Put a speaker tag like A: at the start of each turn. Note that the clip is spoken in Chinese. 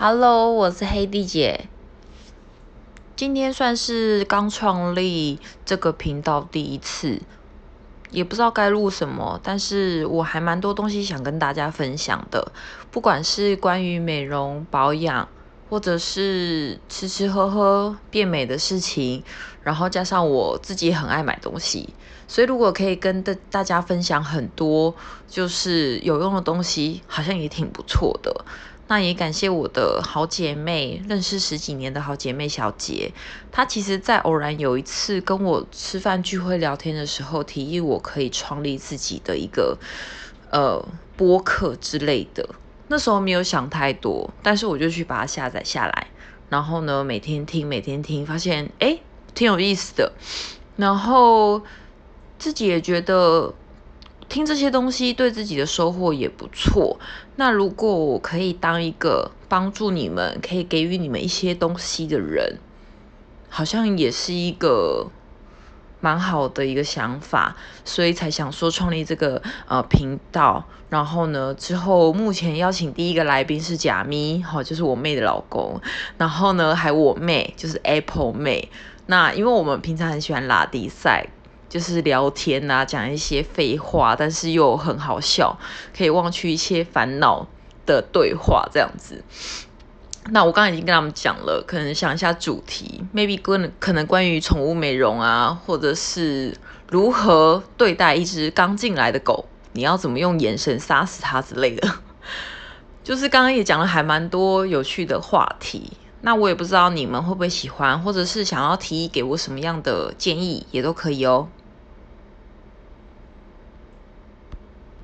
A: Hello，我是黑蒂姐。今天算是刚创立这个频道第一次，也不知道该录什么，但是我还蛮多东西想跟大家分享的，不管是关于美容保养，或者是吃吃喝喝变美的事情，然后加上我自己很爱买东西，所以如果可以跟大大家分享很多就是有用的东西，好像也挺不错的。那也感谢我的好姐妹，认识十几年的好姐妹小杰。她其实，在偶然有一次跟我吃饭聚会聊天的时候，提议我可以创立自己的一个呃播客之类的。那时候没有想太多，但是我就去把它下载下来，然后呢，每天听，每天听，发现诶挺有意思的。然后自己也觉得。听这些东西对自己的收获也不错。那如果我可以当一个帮助你们、可以给予你们一些东西的人，好像也是一个蛮好的一个想法，所以才想说创立这个呃频道。然后呢，之后目前邀请第一个来宾是假咪，好，就是我妹的老公。然后呢，还有我妹，就是 Apple 妹。那因为我们平常很喜欢拉迪赛。就是聊天啊，讲一些废话，但是又很好笑，可以忘去一切烦恼的对话这样子。那我刚刚已经跟他们讲了，可能想一下主题，maybe 关可能关于宠物美容啊，或者是如何对待一只刚进来的狗，你要怎么用眼神杀死它之类的。就是刚刚也讲了还蛮多有趣的话题。那我也不知道你们会不会喜欢，或者是想要提议给我什么样的建议，也都可以哦。